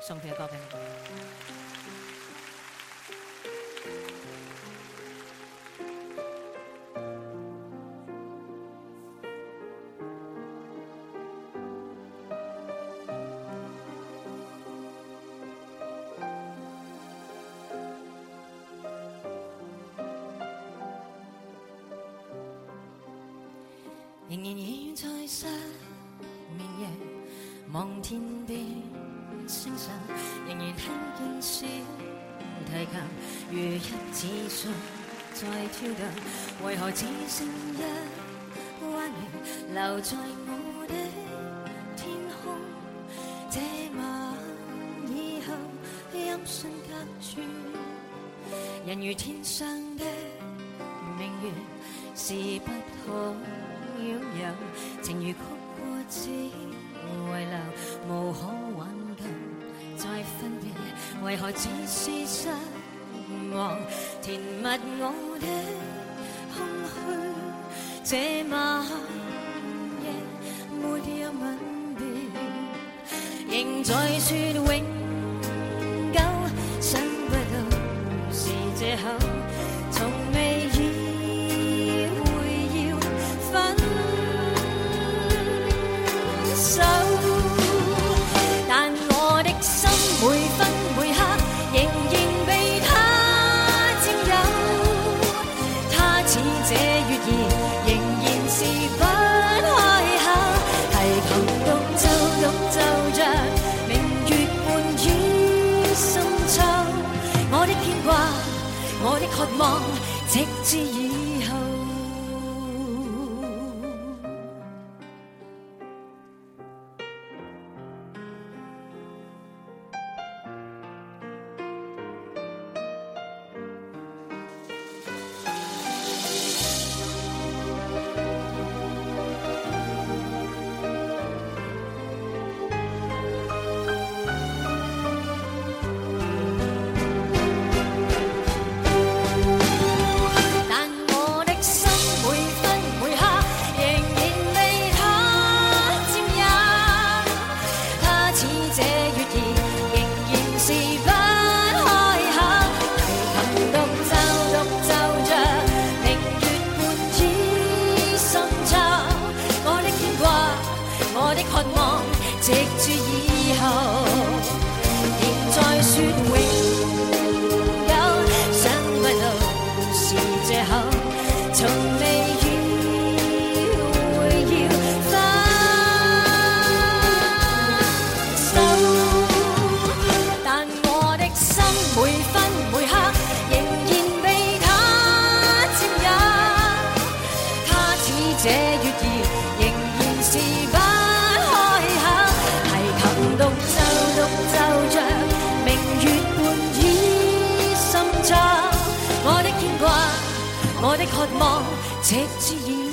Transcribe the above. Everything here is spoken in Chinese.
送别告别。仍然倚在失眠夜，望天边。星仍然听见小提琴如一支诉在跳动，为何只剩一弯月留在我的天空？这晚以后音讯隔绝，人如天上的明月是不可拥有，情如曲过只遗留无可。再分别，为何只是失望？填密我的空虚。这晚夜没有吻别，仍在说永。渴望，直至已。的渴望，直至。渴望，赤子。